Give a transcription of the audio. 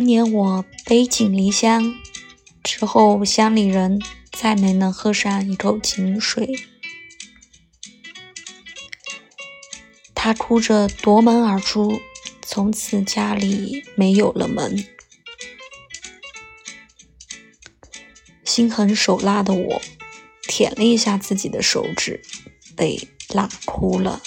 当年我背井离乡之后乡里人再没能喝上一口井水。他哭着夺门而出从此家里没有了门。心狠手辣的我舔了一下自己的手指被辣哭了。